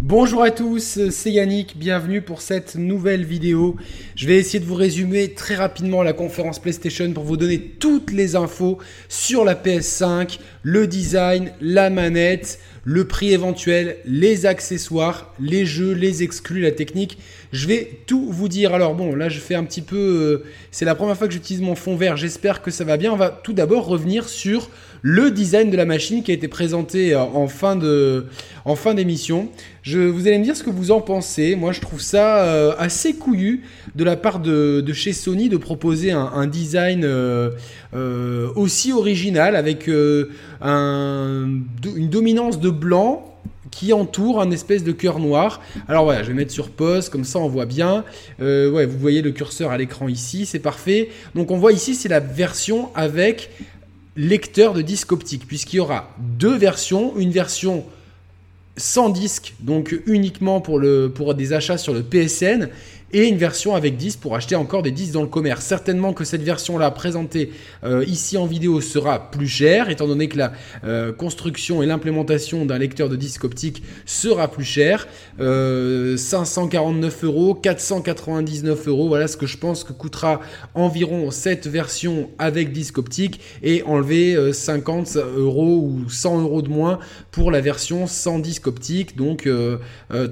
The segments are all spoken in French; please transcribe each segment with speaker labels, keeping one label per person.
Speaker 1: Bonjour à tous, c'est Yannick, bienvenue pour cette nouvelle vidéo. Je vais essayer de vous résumer très rapidement la conférence PlayStation pour vous donner toutes les infos sur la PS5, le design, la manette, le prix éventuel, les accessoires, les jeux, les exclus, la technique. Je vais tout vous dire. Alors bon, là je fais un petit peu... Euh, c'est la première fois que j'utilise mon fond vert, j'espère que ça va bien. On va tout d'abord revenir sur le design de la machine qui a été présenté euh, en fin de en fin d'émission. Je, vous allez me dire ce que vous en pensez. Moi, je trouve ça euh, assez couillu de la part de, chez Sony de proposer un, design euh, aussi original avec un, une dominance de blanc qui entoure un espèce de cœur noir. Alors voilà, je vais mettre sur pause, comme ça on voit bien. ouais, vous voyez le curseur à l'écran ici, c'est parfait. Donc on voit ici, c'est la version avec lecteur de disque optique, puisqu'il y aura deux versions, une version sans disque, donc uniquement pour, pour des achats sur le PSN, et une version avec 10 pour acheter encore des 10 dans le commerce. Certainement que cette version-là présentée euh, ici en vidéo sera plus chère, étant donné que la euh, construction et l'implémentation d'un lecteur de disque optique sera plus cher. 549 euh, euros, 499 euros, voilà ce que je pense que coûtera environ cette version avec disque optique et enlever 50 euros ou 100 euros de moins pour la version sans disque optique, donc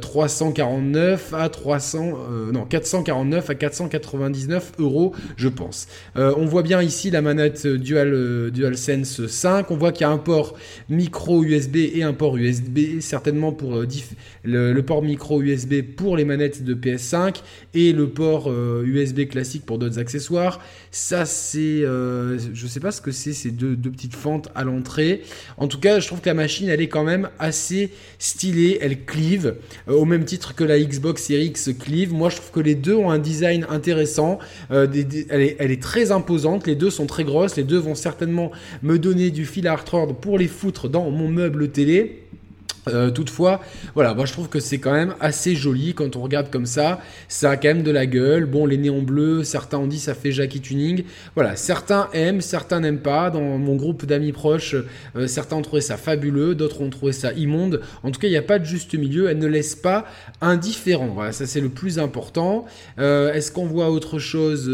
Speaker 1: 349 à 300, non 449 à 499 euros, je pense. Euh, on voit bien ici la manette Dual, euh, DualSense 5. On voit qu'il y a un port micro USB et un port USB, certainement pour euh, le, port micro USB pour les manettes de PS5 et le port USB classique pour d'autres accessoires. Ça, c'est. je sais pas ce que c'est, ces deux, petites fentes à l'entrée. En tout cas, je trouve que la machine, elle est quand même assez stylée. Elle clive, au même titre que la Xbox Series X clive. Moi, je trouve que les deux ont un design intéressant. Euh, elle, est, très imposante. Les deux sont très grosses. Les deux vont certainement me donner du fil à retordre pour les foutre dans mon meuble télé. Euh, toutefois, voilà, moi je trouve que c'est quand même assez joli quand on regarde comme ça. Ça a quand même de la gueule. Bon, les néons bleus, certains ont dit ça fait Jackie Tuning. Voilà, certains aiment, certains n'aiment pas. Dans mon groupe d'amis proches, euh, certains ont trouvé ça fabuleux, d'autres ont trouvé ça immonde. En tout cas, il n'y a pas de juste milieu. Elle ne laisse pas indifférent. Voilà, ça c'est le plus important. Euh, est-ce qu'on voit autre chose?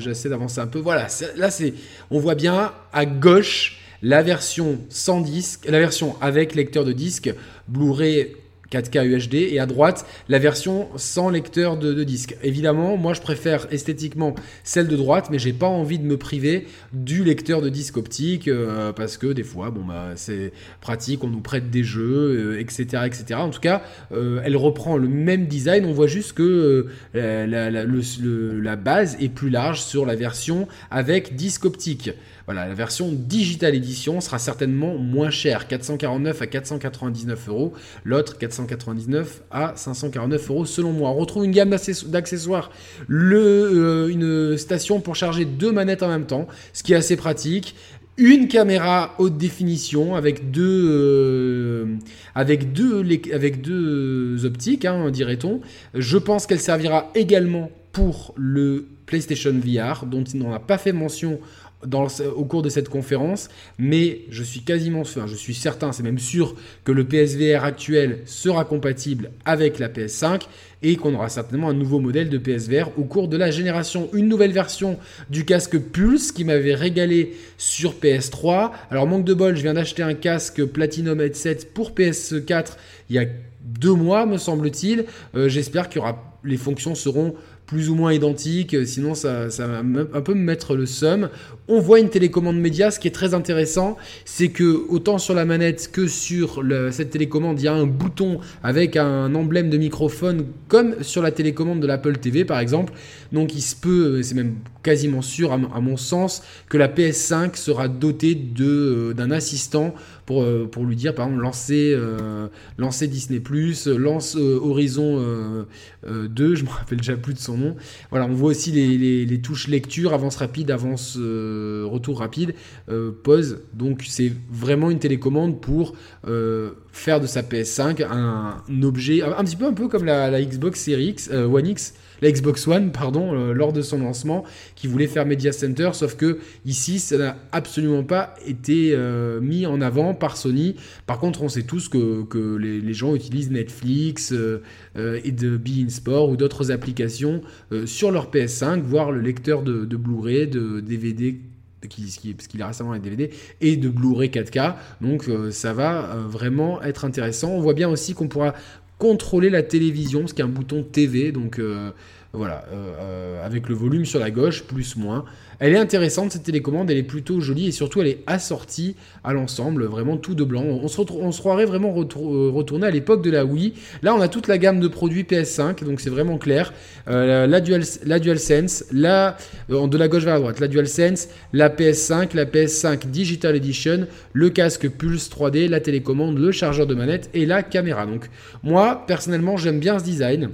Speaker 1: J'essaie d'avancer un peu. Voilà, là c'est, on voit bien à gauche la version sans disque, la version avec lecteur de disque, Blu-ray 4K UHD et à droite la version sans lecteur de, disque. Évidemment, moi je préfère esthétiquement celle de droite, mais j'ai pas envie de me priver du lecteur de disque optique euh, parce que des fois, bon bah c'est pratique, on nous prête des jeux, etc., euh, etc. En tout cas, euh, elle reprend le même design. On voit juste que la, la, base est plus large sur la version avec disque optique. Voilà, la version Digital Edition sera certainement moins chère, 449 à 499 euros. L'autre 499 à 549 euros selon moi. On retrouve une gamme d'accessoires, euh, une station pour charger deux manettes en même temps, ce qui est assez pratique une caméra haute définition avec deux, euh, avec deux, avec deux optiques, hein, dirait-on. Je pense qu'elle servira également pour le PlayStation VR, dont il n'en a pas fait mention au cours de cette conférence, mais je suis quasiment, enfin, je suis certain, c'est même sûr que le PSVR actuel sera compatible avec la PS5 et qu'on aura certainement un nouveau modèle de PSVR au cours de la génération. Une nouvelle version du casque Pulse qui m'avait régalé sur PS3. Alors manque de bol, je viens d'acheter un casque Platinum Headset pour PS4 il y a deux mois, me semble-t-il. Euh, j'espère aura les fonctions seront plus ou moins identiques, sinon ça, va un peu me mettre le seum. On voit une télécommande média, ce qui est très intéressant, c'est que autant sur la manette que sur cette télécommande, il y a un bouton avec un emblème de microphone, comme sur la télécommande de l'Apple TV par exemple. Donc il se peut, c'est même quasiment sûr à, mon sens, que la PS5 sera dotée euh, d'un assistant pour, euh, pour lui dire par exemple lancer, euh, lancer Disney ⁇ lance Horizon 2, je me rappelle déjà plus de son nom. Voilà, on voit aussi les, touches lecture, avance rapide, avance euh, retour rapide, euh, pause. Donc c'est vraiment une télécommande pour euh, faire de sa PS5 un, objet, un, petit peu un peu comme la, Xbox Series X, One X la Xbox One, pardon, euh, lors de son lancement, qui voulait faire Media Center, sauf que ici, ça n'a absolument pas été euh, mis en avant par Sony. Par contre, on sait tous que, que les, gens utilisent Netflix et de Be In Sport ou d'autres applications sur leur PS5, voire le lecteur de, Blu-ray, de DVD parce qu'il est récemment un DVD, et de Blu-ray 4K. Donc ça va vraiment être intéressant. On voit bien aussi qu'on pourra contrôler la télévision, ce qui est un bouton TV, donc euh, voilà, euh, euh, avec le volume sur la gauche, plus, moins. Elle est intéressante cette télécommande, elle est plutôt jolie et surtout elle est assortie à l'ensemble, vraiment tout de blanc. On se, on croirait vraiment retourné à l'époque de la Wii. Là, on a toute la gamme de produits PS5, donc c'est vraiment clair. la, Dual, la DualSense, la, de la gauche vers la droite, la DualSense, la PS5, la PS5 Digital Edition, le casque Pulse 3D, la télécommande, le chargeur de manette et la caméra. Donc moi, personnellement, j'aime bien ce design.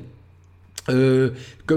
Speaker 1: Euh,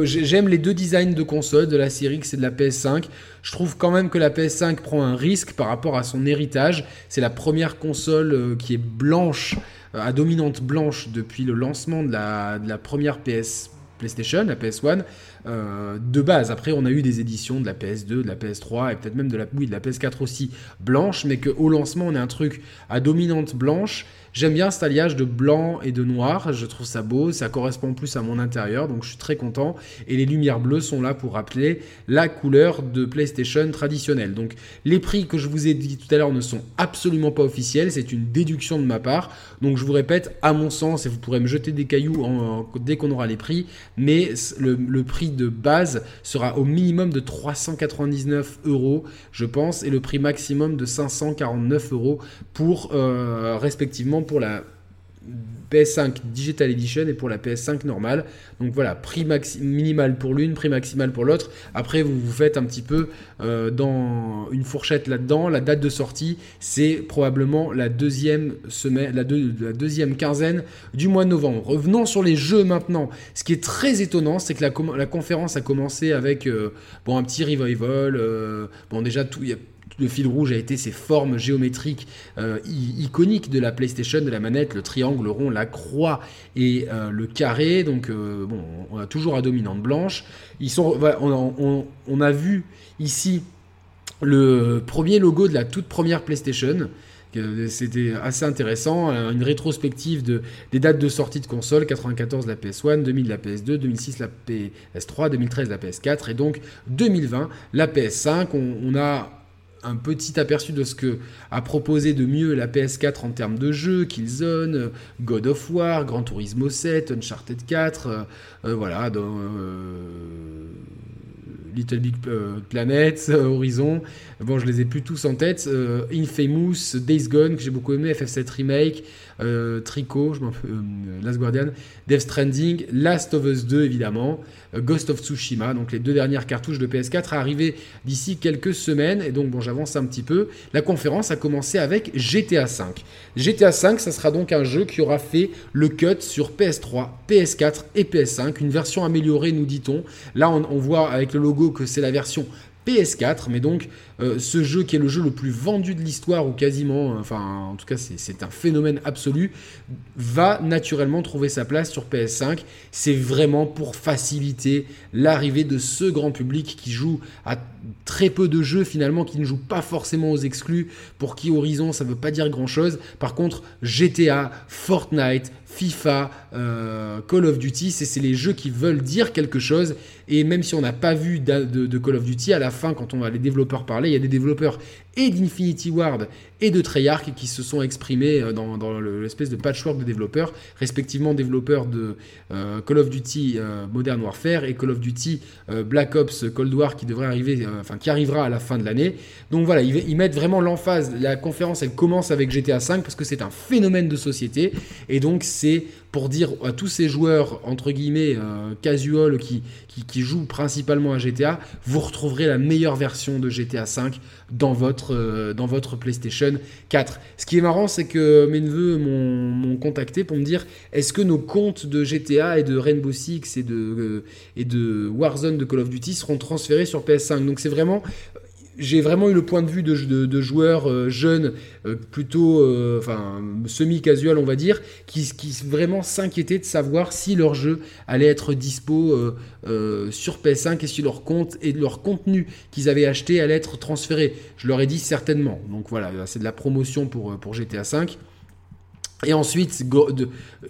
Speaker 1: j'aime les deux designs de console de la série X et de la PS5. Je trouve quand même que la PS5 prend un risque par rapport à son héritage. C'est la première console euh, qui est blanche, euh, à dominante blanche depuis le lancement de la, première PS PlayStation, la PS1, de base. Après, on a eu des éditions de la PS2, de la PS3 et peut-être même de la, de la PS4 aussi blanche, mais qu'au lancement, on a un truc à dominante blanche J'aime bien cet alliage de blanc et de noir, je trouve ça beau, ça correspond plus à mon intérieur, donc je suis très content. Et les lumières bleues sont là pour rappeler la couleur de PlayStation traditionnelle. Donc les prix que je vous ai dit tout à l'heure ne sont absolument pas officiels, c'est une déduction de ma part. Donc je vous répète, à mon sens, et vous pourrez me jeter des cailloux dès qu'on aura les prix, mais le, prix de base sera au minimum de 399 euros, je pense, et le prix maximum de 549 euros pour euh, respectivement pour la PS5 Digital Edition et pour la PS5 normale. Donc voilà, prix minimal pour l'une, prix maximal pour l'autre. Après, vous vous faites un petit peu euh, dans une fourchette là-dedans. La date de sortie, c'est probablement la deuxième semaine, la, deuxième quinzaine du mois de novembre. Revenons sur les jeux maintenant. Ce qui est très étonnant, c'est que la, conférence a commencé avec euh, bon un petit revival. Euh, bon déjà tout, le fil rouge a été ces formes géométriques euh, iconiques de la PlayStation, de la manette, le triangle, le rond, la croix et euh, le carré. Donc, euh, on a toujours à dominante blanche. Ils sont, on, a vu ici le premier logo de la toute première PlayStation. C'était assez intéressant. Une rétrospective de, des dates de sortie de console 94 la PS1, 2000 la PS2, 2006 la PS3, 2013 la PS4 et donc 2020 la PS5. on a un petit aperçu de ce que a proposé de mieux la PS4 en termes de jeux, Killzone, God of War, Gran Turismo 7, Uncharted 4, euh, euh, voilà, dans, euh, Little Big Planet, Horizon. Bon, je les ai plus tous en tête. Infamous, Days Gone, que j'ai beaucoup aimé, FF7 Remake, euh, Trico, je euh, Last Guardian, Death Stranding, Last of Us 2 évidemment, euh, Ghost of Tsushima, donc les deux dernières cartouches de PS4 à d'ici quelques semaines, et donc bon j'avance un petit peu. La conférence a commencé avec GTA 5. GTA 5, ça sera donc un jeu qui aura fait le cut sur PS3, PS4 et PS5, une version améliorée nous dit-on. Là on voit avec le logo que c'est la version PS4, mais donc euh, ce jeu qui est le jeu le plus vendu de l'histoire, ou quasiment, euh, enfin en tout cas c'est un phénomène absolu, va naturellement trouver sa place sur PS5. C'est vraiment pour faciliter l'arrivée de ce grand public qui joue à très peu de jeux finalement, qui ne joue pas forcément aux exclus, pour qui Horizon ça veut pas dire grand chose. Par contre GTA, Fortnite, FIFA, euh, Call of Duty, c'est les jeux qui veulent dire quelque chose. Et même si on n'a pas vu de, Call of Duty, à la fin, quand on va les développeurs parler, il y a des développeurs et d'Infinity Ward et de Treyarch qui se sont exprimés euh, dans, l'espèce de patchwork de développeurs, respectivement développeurs de euh, Call of Duty Modern Warfare et Call of Duty Black Ops Cold War qui devrait arriver, enfin qui arrivera à la fin de l'année. Donc voilà, ils, ils, mettent vraiment l'emphase. La conférence, elle commence avec GTA 5 parce que c'est un phénomène de société et donc c'est pour dire à tous ces joueurs, entre guillemets, euh, casual qui, jouent principalement à GTA, vous retrouverez la meilleure version de GTA 5 dans votre, euh, dans votre PlayStation 4. Ce qui est marrant, c'est que mes neveux m'ont contacté pour me dire est-ce que nos comptes de GTA et de Rainbow Six et de, euh, et de Warzone de Call of Duty seront transférés sur PS5 Donc c'est vraiment j'ai vraiment eu le point de vue de, joueurs euh, jeunes, euh, plutôt euh, enfin, semi-casual, on va dire, qui, qui vraiment s'inquiétaient de savoir si leur jeu allait être dispo sur PS5 et si leur compte et leur contenu qu'ils avaient acheté allait être transféré. Je leur ai dit certainement. Donc voilà, c'est de la promotion pour, pour GTA 5. Et ensuite,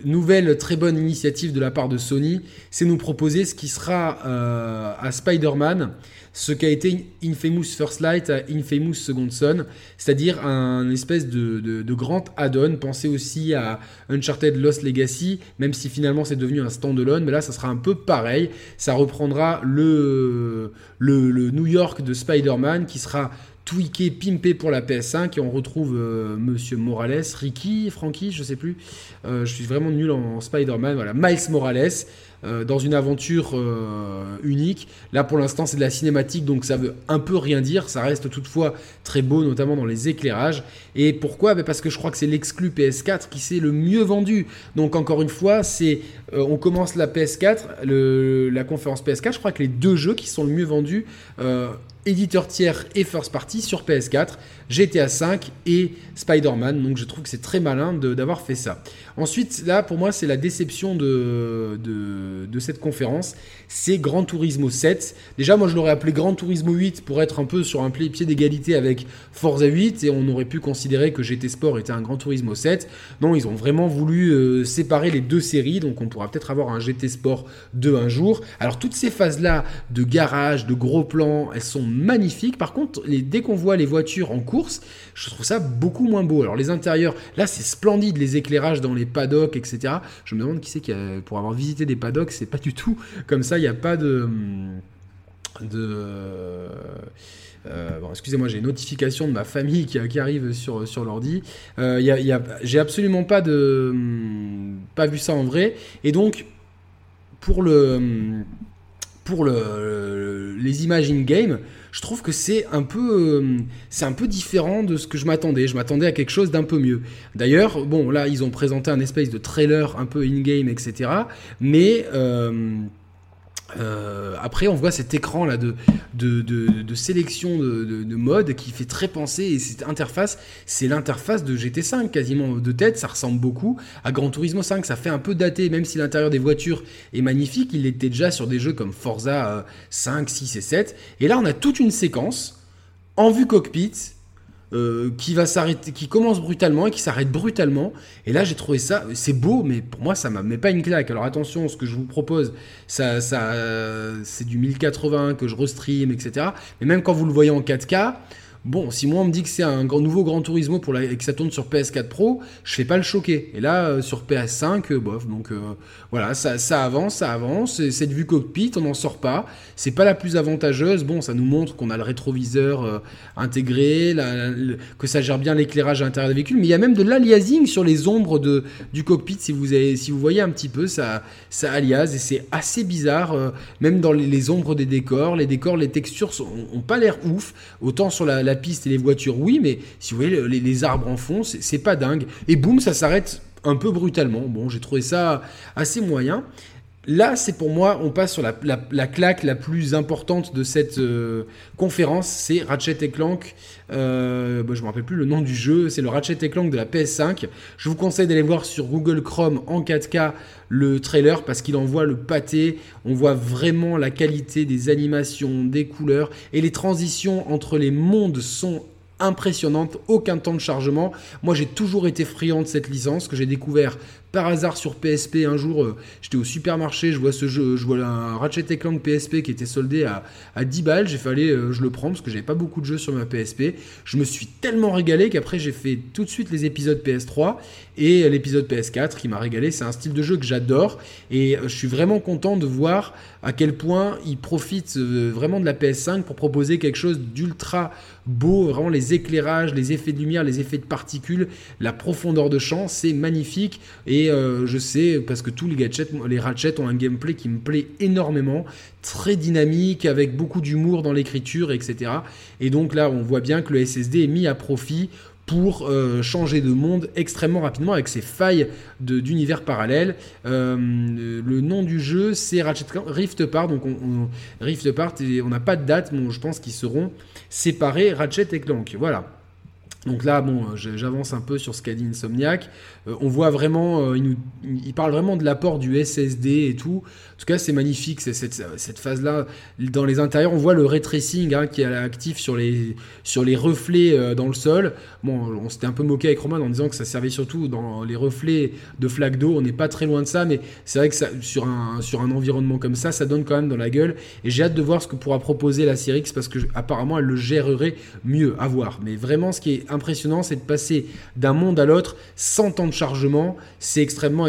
Speaker 1: nouvelle très bonne initiative de la part de Sony, c'est nous proposer ce qui sera à Spider-Man ce qu'a été Infamous First Light à Infamous Second Son, c'est-à-dire un espèce de, grand add-on. Pensez aussi à Uncharted Lost Legacy, même si finalement c'est devenu un standalone, mais là ça sera un peu pareil. Ça reprendra le, New York de Spider-Man qui sera tweaké, pimpé pour la PS5 et on retrouve euh, Monsieur Morales, Ricky, Frankie, je sais plus. Euh, je suis vraiment nul en Spider-Man. Voilà, Miles Morales euh, dans une aventure unique. Là, pour l'instant, c'est de la cinématique, donc ça veut un peu rien dire. Ça reste toutefois très beau, notamment dans les éclairages. Et pourquoi? Ben, Parce que je crois que c'est l'exclu PS4 qui s'est le mieux vendu. Donc, encore une fois, on commence la PS4, la conférence PS4. Je crois que les deux jeux qui sont le mieux vendus éditeur tiers et first party sur PS4, GTA 5 et Spider-Man. Donc je trouve que c'est très malin d'avoir fait ça. Ensuite, là pour moi c'est la déception de, de, cette conférence, c'est Gran Turismo 7. Déjà moi je l'aurais appelé Gran Turismo 8 pour être un peu sur un pied d'égalité avec Forza 8 et on aurait pu considérer que GT Sport était un Gran Turismo 7. Non, ils ont vraiment voulu euh, séparer les deux séries, donc on pourra peut-être avoir un GT Sport 2 un jour. Alors toutes ces phases-là de garage, de gros plans, elles sont magnifique. Par contre, dès qu'on voit les voitures en course, je trouve ça beaucoup moins beau. Alors les intérieurs, là c'est splendide, les éclairages dans les paddocks, etc. Je me demande qui c'est qui a, pour avoir visité des paddocks, c'est pas du tout comme ça. Il n'y a pas de de euh, bon, excusez-moi, j'ai une notification de ma famille qui, arrive sur, sur l'ordi. Euh, j'ai absolument pas de pas vu ça en vrai. Et donc, pour le pour le, les images in-game, je trouve que c'est un peu euh, c'est un peu différent de ce que je m'attendais. Je m'attendais à quelque chose d'un peu mieux. D'ailleurs, bon là ils ont présenté un espèce de trailer un peu in-game, etc. Mais euh, euh, après, on voit cet écran là de, sélection de, mode qui fait très penser. Et cette interface, c'est l'interface de GT5 quasiment de tête. Ça ressemble beaucoup à Gran Turismo 5. Ça fait un peu daté, même si l'intérieur des voitures est magnifique. Il était déjà sur des jeux comme Forza 5, euh, 6 et 7. Et là, on a toute une séquence en vue cockpit euh, qui va s'arrêter, qui commence brutalement et qui s'arrête brutalement. Et là, j'ai trouvé ça, c'est beau, mais pour moi, ça m'a met pas une claque. Alors attention, ce que je vous propose, ça, ça, c'est du 1080 que je restream, etc. Mais même quand vous le voyez en 4K, Bon, si moi on me dit que c'est un nouveau Grand Turismo pour la, et que ça tourne sur PS4 Pro, je fais pas le choquer. Et là, euh, sur PS5, euh, bof. Donc euh, voilà, ça, ça, avance, ça avance. Cette vue cockpit, on n'en sort pas. C'est pas la plus avantageuse. Bon, ça nous montre qu'on a le rétroviseur intégré, que ça gère bien l'éclairage à l'intérieur des véhicules. Mais il y a même de l'aliasing sur les ombres de, du cockpit. Si vous, voyez un petit peu, ça, ça aliase et c'est assez bizarre. même dans les, ombres des décors, les décors, les textures ont, pas l'air ouf. Autant sur la piste et les voitures, oui, mais si vous voyez les, arbres en fond, c'est pas dingue. Et boum, ça s'arrête un peu brutalement. Bon, j'ai trouvé ça assez moyen. Là, c'est pour moi, on passe sur la, claque la plus importante de cette euh, conférence, c'est Ratchet Clank. Euh, bah, je me rappelle plus le nom du jeu, c'est le Ratchet Clank de la PS5. Je vous conseille d'aller voir sur Google Chrome en 4K le trailer parce qu'il envoie le pâté. On voit vraiment la qualité des animations, des couleurs et les transitions entre les mondes sont impressionnantes, aucun temps de chargement. Moi j'ai toujours été friand de cette licence que j'ai découvert par hasard sur PSP un jour, euh, j'étais au supermarché, je vois ce jeu, je vois un Ratchet Clank PSP qui était soldé à, à 10 balles, j'ai fallu, euh, je le prends parce que j'avais pas beaucoup de jeux sur ma PSP. Je me suis tellement régalé qu'après j'ai fait tout de suite les épisodes PS3 et l'épisode PS4 qui m'a régalé. C'est un style de jeu que j'adore et euh, je suis vraiment content de voir à quel point il profite vraiment de la PS5 pour proposer quelque chose d'ultra beau, vraiment les éclairages, les effets de lumière, les effets de particules, la profondeur de champ, c'est magnifique et euh, je sais, parce que tous les gadgets, les Ratchet ont un gameplay qui me plaît énormément, très dynamique, avec beaucoup d'humour dans l'écriture, etc. Et donc là, on voit bien que le SSD est mis à profit pour euh, changer de monde extrêmement rapidement avec ses failles d'univers parallèles. Euh, le nom du jeu, c'est Ratchet Rift Apart. Donc, on, Rift on n'a pas de date, mais je pense qu'ils seront séparés Ratchet et Clank. Voilà. Donc là, bon, euh, j'avance un peu sur ce qu'a dit Insomniac. On voit vraiment, il, parle vraiment de l'apport du SSD et tout. En tout cas, c'est magnifique, cette, phase-là. Dans les intérieurs, on voit le ray tracing hein, qui est actif sur les, reflets dans le sol. Bon, on s'était un peu moqué avec Roman en disant que ça servait surtout dans les reflets de flaques d'eau. On n'est pas très loin de ça, mais c'est vrai que sur, un, environnement comme ça, ça donne quand même dans la gueule. Et j'ai hâte de voir ce que pourra proposer la Série X parce que apparemment, elle le gérerait mieux à voir. Mais vraiment, ce qui est impressionnant, c'est de passer d'un monde à l'autre sans temps de chargement. C'est extrêmement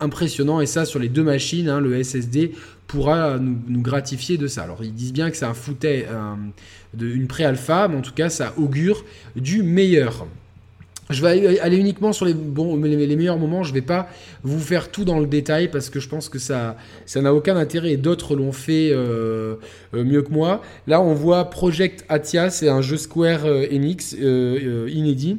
Speaker 1: impressionnant. Et ça, sur les deux machines, hein, le SSD pourra nous, gratifier de ça. Alors, ils disent bien que c'est un foutet, une pré-alpha, mais en tout cas, ça augure du meilleur. Je vais aller uniquement sur les, bons, les, meilleurs moments. Je ne vais pas vous faire tout dans le détail parce que je pense que ça ça n'a aucun intérêt et d'autres l'ont fait euh, euh, mieux que moi. Là, on voit Project Atia, c'est un jeu Square euh, Enix inédit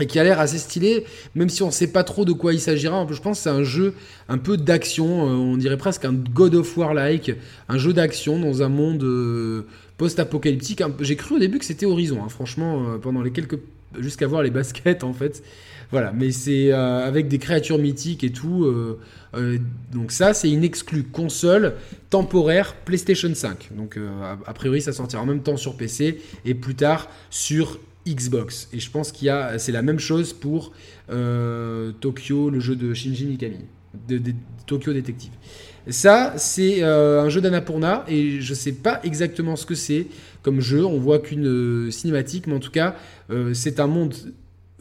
Speaker 1: et qui a l'air assez stylé, même si on ne sait pas trop de quoi il s'agira. Je pense que c'est un jeu un peu d'action, on dirait presque un God of War-like, un jeu d'action dans un monde post-apocalyptique. J'ai cru au début que c'était Horizon, hein. franchement, pendant les quelques jusqu'à voir les baskets en fait. Voilà, mais c'est euh, avec des créatures mythiques et tout. Euh, euh, donc ça, c'est une exclue console temporaire PlayStation 5. Donc a, priori, ça sortira en même temps sur PC et plus tard sur Xbox. Et je pense qu'il y a, c'est la même chose pour Tokyo, le jeu de Shinji Mikami, de, Tokyo Detective. Ça, c'est un jeu d'Annapurna et je sais pas exactement ce que c'est comme jeu. On voit qu'une cinématique, mais en tout cas, euh, c'est un monde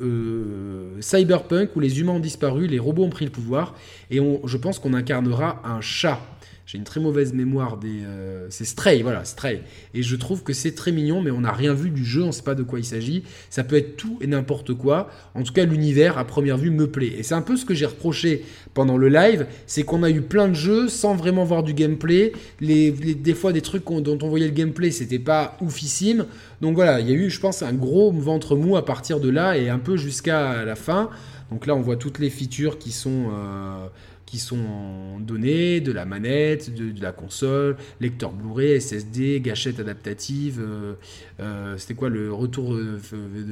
Speaker 1: euh, cyberpunk où les humains ont disparu, les robots ont pris le pouvoir, et je pense qu'on incarnera un chat. J'ai une très mauvaise mémoire des. Euh, c'est Stray, voilà, Stray. Et je trouve que c'est très mignon, mais on n'a rien vu du jeu, on ne sait pas de quoi il s'agit. Ça peut être tout et n'importe quoi. En tout cas, l'univers, à première vue, me plaît. Et c'est un peu ce que j'ai reproché pendant le live c'est qu'on a eu plein de jeux sans vraiment voir du gameplay. Les, des fois, des trucs dont on voyait le gameplay, c'était pas oufissime. Donc voilà, il y a eu, je pense, un gros ventre mou à partir de là et un peu jusqu'à la fin. Donc là, on voit toutes les features qui sont. Euh, qui sont données, de la manette, de, la console, lecteur Blu-ray, SSD, gâchette adaptative, euh, euh, c'était quoi le retour de,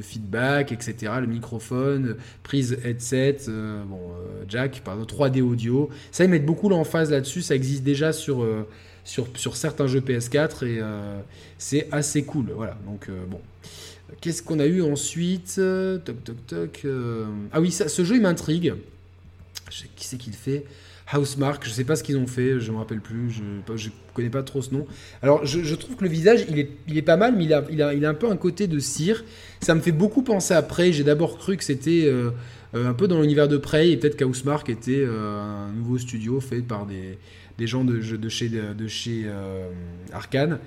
Speaker 1: feedback, etc., le microphone, prise headset, euh, bon, jack, pardon, 3D audio. Ça, ils mettent beaucoup l'emphase là-dessus, ça existe déjà sur, sur, sur certains jeux PS4 et c'est assez cool. Voilà, donc bon. Qu'est-ce qu'on a eu ensuite? Toc toc toc. Ah oui, ça, ce jeu il m'intrigue. Sais qui c'est qui le fait. Housemark, je sais pas ce qu'ils ont fait, je me rappelle plus, je, je connais pas trop ce nom. Alors je, trouve que le visage il est, il est pas mal, mais il a, il, a, il a un peu un côté de cire. Ça me fait beaucoup penser Prey. J'ai d'abord cru que c'était euh, euh, un peu dans l'univers de Prey et peut-être qu'Housemark était euh, un nouveau studio fait par des, des gens de, chez, de chez euh, Arkane.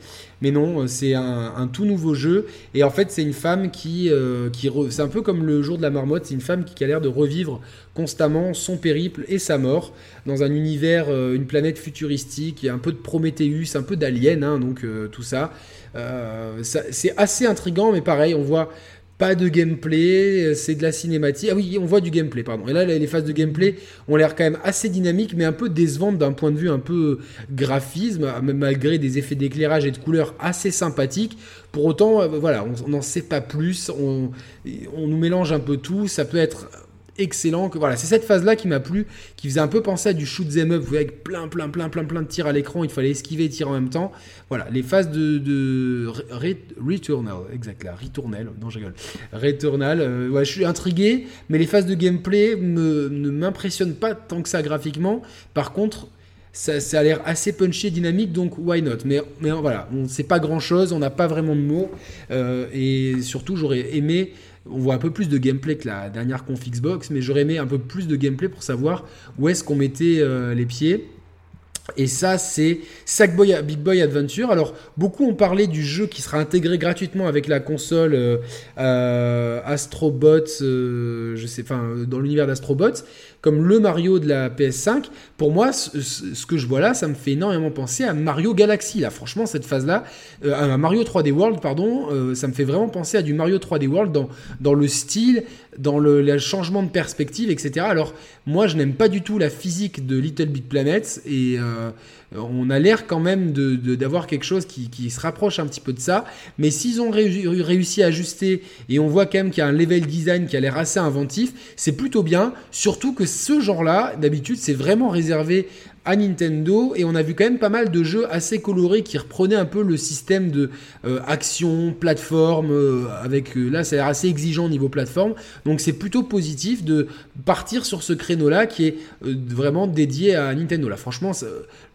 Speaker 1: Mais non, c'est un, tout nouveau jeu. Et en fait, c'est une femme qui. Euh, qui c'est un peu comme le jour de la marmotte, c'est une femme qui a l'air de revivre constamment son périple et sa mort dans un univers, euh, une planète futuristique. Un peu de Prometheus, un peu d'Alien, hein, donc tout ça. ça c'est assez intrigant, mais pareil, on voit pas de gameplay, euh, c'est de la cinématique. Ah oui, on voit du gameplay, pardon. Et là, les phases de gameplay ont l'air quand même assez dynamiques, mais un peu décevantes d'un point de vue un peu graphisme, malgré des effets d'éclairage et de couleurs assez sympathiques. Pour autant, euh, voilà, on n'en sait pas plus, on, on nous mélange un peu tout, ça peut être excellent. Que, voilà, c'est cette phase-là qui m'a plu, qui faisait un peu penser à du shoot them up, avec plein, plein, plein, plein, plein de tirs à l'écran. Il fallait esquiver et tirer en même temps. Voilà, les phases de, de Returnal, exact là, Returnal, non, je rigole. Returnal, euh, je suis intrigué, mais les phases de gameplay me, ne m'impressionnent pas tant que ça graphiquement. Par contre, ça, ça, a l'air assez punchy et dynamique, donc why not? Mais, mais voilà, on ne sait pas grand chose, on n'a pas vraiment de mots, euh, et surtout j'aurais aimé on voit un peu plus de gameplay que la dernière config Xbox, mais j'aurais aimé un peu plus de gameplay pour savoir où est-ce qu'on mettait euh, les pieds. Et ça, c'est Sackboy Big Boy Adventure. Alors, beaucoup ont parlé du jeu qui sera intégré gratuitement avec la console euh, euh, Astrobots, euh, je sais, enfin, dans l'univers d'Astrobots, comme le Mario de la PS5. Pour moi, ce, que je vois là, ça me fait énormément penser à Mario Galaxy. Là, franchement, cette phase-là, à Mario 3D World, pardon, ça me fait vraiment penser à du Mario 3D World dans, dans le style, dans le, changement de perspective, etc. Alors, moi, je n'aime pas du tout la physique de Little Big Planet et euh, on a l'air quand même d'avoir quelque chose qui, se rapproche un petit peu de ça. Mais s'ils ont réussi à ajuster et on voit quand même qu'il y a un level design qui a l'air assez inventif, c'est plutôt bien. Surtout que ce genre-là, d'habitude, c'est vraiment réservé à Nintendo et on a vu quand même pas mal de jeux assez colorés qui reprenaient un peu le système de euh, action, plateforme, euh, avec là ça a l'air assez exigeant au niveau plateforme, donc c'est plutôt positif de partir sur ce créneau là qui est vraiment dédié à Nintendo. Là franchement,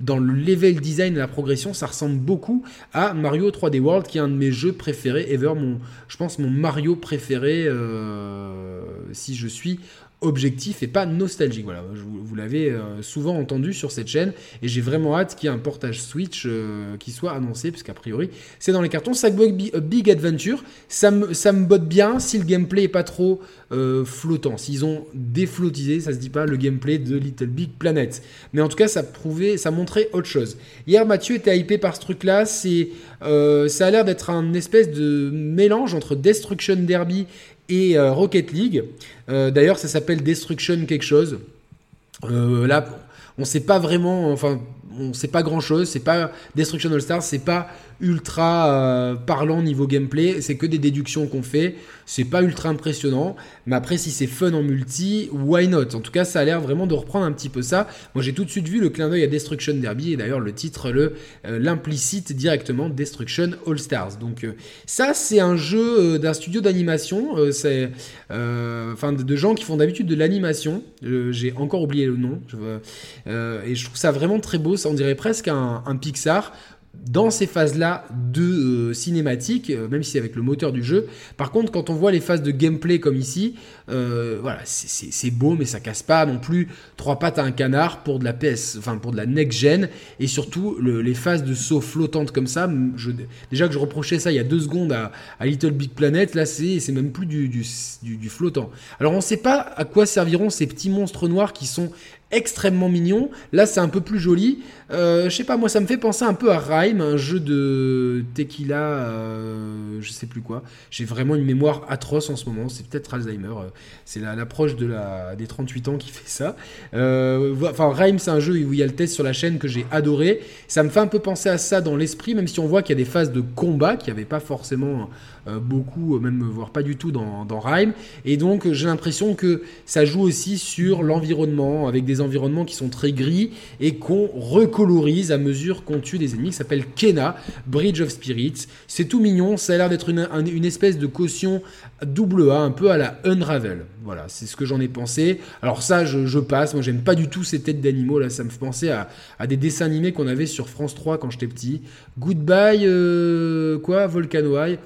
Speaker 1: dans le level design et la progression, ça ressemble beaucoup à Mario 3D World, qui est un de mes jeux préférés ever. Mon, je pense mon Mario préféré, euh, si je suis objectif et pas nostalgique. Voilà, vous, l'avez euh, souvent entendu sur cette chaîne et j'ai vraiment hâte qu'il y ait un portage Switch euh, qui soit annoncé parce qu'a priori c'est dans les cartons. Sackboy euh, Big Adventure, ça me, ça me botte bien si le gameplay est pas trop flottant. S'ils ont déflotisé, ça se dit pas, le gameplay de Little Big Planet. Mais en tout cas, ça prouvait, ça montrait autre chose. Hier, Mathieu était hypé par ce truc-là. C'est, ça a l'air d'être un espèce de mélange entre Destruction Derby et euh, Rocket League. Euh, d'ailleurs, ça s'appelle Destruction quelque chose. Euh, là, on sait pas vraiment, enfin, on sait pas grand chose. C'est pas Destruction All Stars, c'est pas ultra euh, parlant niveau gameplay. C'est que des déductions qu'on fait. C'est pas ultra impressionnant. Mais après, si c'est fun en multi, why not? En tout cas, ça a l'air vraiment de reprendre un petit peu ça. Moi, j'ai tout de suite vu le clin d'œil à Destruction Derby. Et d'ailleurs, le titre le euh, l'implicite directement Destruction All Stars. Donc, euh, ça, c'est un jeu d'un studio d'animation. c'est enfin de, gens qui font d'habitude de l'animation. j'ai encore oublié le nom. et je trouve ça vraiment très beau. Ça, on dirait presque un Pixar dans ces phases-là de euh, cinématique, euh, même si c'est avec le moteur du jeu. Par contre, quand on voit les phases de gameplay comme ici, euh, voilà, c'est beau, mais ça casse pas non plus trois pattes à un canard pour de la PS, enfin pour de la next gen, et surtout les phases de saut flottantes comme ça. Déjà que je reprochais ça il y a deux secondes à, Little Big Planet, là c'est même plus du flottant. Alors on ne sait pas à quoi serviront ces petits monstres noirs qui sont extrêmement mignon. Là, c'est un peu plus joli. Euh, je sais pas, moi, ça me fait penser un peu à Rhyme, un jeu de tequila, euh, je sais plus quoi. J'ai vraiment une mémoire atroce en ce moment. C'est peut-être Alzheimer. C'est l'approche de la, des 38 ans qui fait ça. Euh, enfin, Rhyme, c'est un jeu où il y a le test sur la chaîne que j'ai adoré. Ça me fait un peu penser à ça dans l'esprit, même si on voit qu'il y a des phases de combat qui n'y avait pas forcément beaucoup, euh, même voire pas du tout dans, dans Rhyme. Et donc j'ai l'impression que ça joue aussi sur l'environnement, avec des environnements qui sont très gris et qu'on recolorise à mesure qu'on tue des ennemis, qui s'appelle Kena, Bridge of Spirits. C'est tout mignon, ça a l'air d'être une, une, espèce de caution double A, un peu à la Unravel. Voilà, c'est ce que j'en ai pensé. Alors ça, je, passe, moi j'aime pas du tout ces têtes d'animaux, là ça me fait penser à, à des dessins animés qu'on avait sur France 3 quand j'étais petit. Goodbye, euh, quoi, Volcano Eye